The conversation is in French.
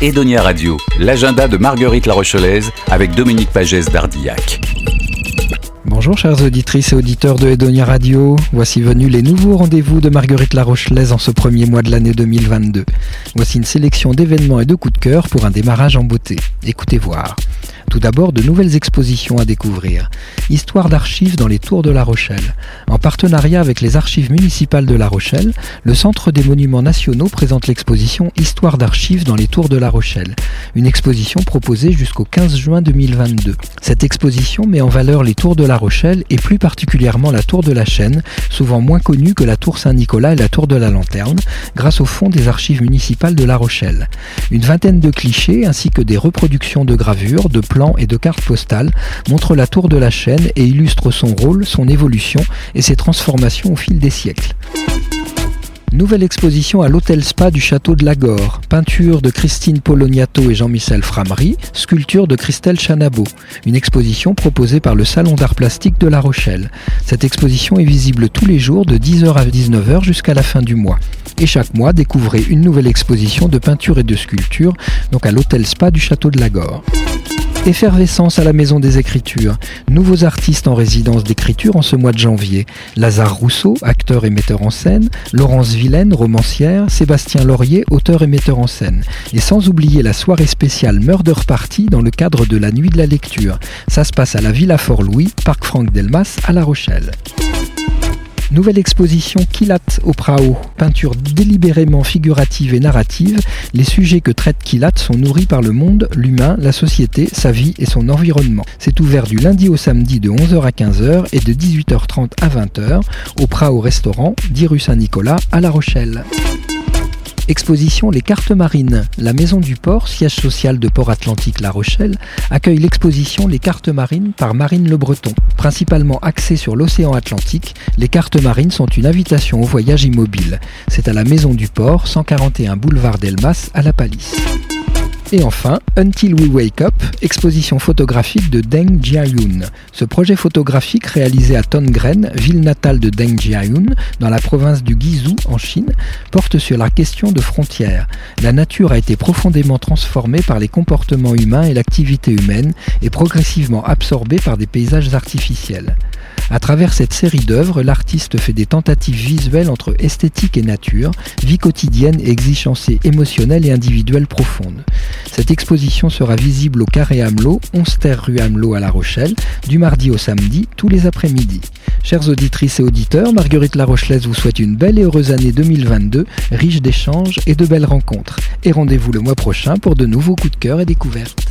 Edonia Radio, l'agenda de Marguerite La Rochelaise avec Dominique Pagès d'Ardillac. Bonjour chères auditrices et auditeurs de Edonia Radio, voici venus les nouveaux rendez-vous de Marguerite La Rochelaise en ce premier mois de l'année 2022. Voici une sélection d'événements et de coups de cœur pour un démarrage en beauté. Écoutez voir. Tout d'abord, de nouvelles expositions à découvrir. Histoire d'archives dans les tours de La Rochelle. En partenariat avec les archives municipales de La Rochelle, le Centre des Monuments Nationaux présente l'exposition Histoire d'archives dans les tours de La Rochelle. Une exposition proposée jusqu'au 15 juin 2022. Cette exposition met en valeur les tours de La Rochelle et plus particulièrement la tour de la Chaîne, souvent moins connue que la tour Saint-Nicolas et la tour de la Lanterne, grâce au fond des archives municipales de La Rochelle. Une vingtaine de clichés ainsi que des reproductions de gravures, de plans et de cartes postales montre la tour de la chaîne et illustre son rôle, son évolution et ses transformations au fil des siècles. Nouvelle exposition à l'hôtel Spa du château de Lagore. Peinture de Christine Poloniato et Jean-Michel Framery, sculpture de Christelle Chanabo. Une exposition proposée par le Salon d'art plastique de La Rochelle. Cette exposition est visible tous les jours de 10h à 19h jusqu'à la fin du mois. Et chaque mois, découvrez une nouvelle exposition de peinture et de sculpture, donc à l'hôtel Spa du château de Lagore. Effervescence à la Maison des Écritures. Nouveaux artistes en résidence d'écriture en ce mois de janvier. Lazare Rousseau, acteur et metteur en scène. Laurence Vilaine, romancière. Sébastien Laurier, auteur et metteur en scène. Et sans oublier la soirée spéciale Murder Party dans le cadre de la Nuit de la Lecture. Ça se passe à la Villa Fort-Louis, Parc Franck Delmas, à La Rochelle. Nouvelle exposition Kilat au Prao. Peinture délibérément figurative et narrative, les sujets que traite Kilat sont nourris par le monde, l'humain, la société, sa vie et son environnement. C'est ouvert du lundi au samedi de 11h à 15h et de 18h30 à 20h au Prao Restaurant, 10 rue Saint-Nicolas à La Rochelle. Exposition Les Cartes Marines. La Maison du Port, siège social de Port Atlantique La Rochelle, accueille l'exposition Les Cartes Marines par Marine Le Breton. Principalement axée sur l'océan Atlantique, les cartes marines sont une invitation au voyage immobile. C'est à la Maison du Port, 141 boulevard Delmas, à La Palisse. Et enfin, Until We Wake Up, exposition photographique de Deng Jiayun. Ce projet photographique réalisé à Tongren, ville natale de Deng Jiayun, dans la province du Guizhou en Chine, porte sur la question de frontières. La nature a été profondément transformée par les comportements humains et l'activité humaine et progressivement absorbée par des paysages artificiels. À travers cette série d'œuvres, l'artiste fait des tentatives visuelles entre esthétique et nature, vie quotidienne et exigences émotionnelles et individuelles profondes. Cette exposition sera visible au Carré Hamelot, 11 terre rue Hamelot à La Rochelle, du mardi au samedi, tous les après-midi. Chères auditrices et auditeurs, Marguerite La Rochelaise vous souhaite une belle et heureuse année 2022, riche d'échanges et de belles rencontres. Et rendez-vous le mois prochain pour de nouveaux coups de cœur et découvertes.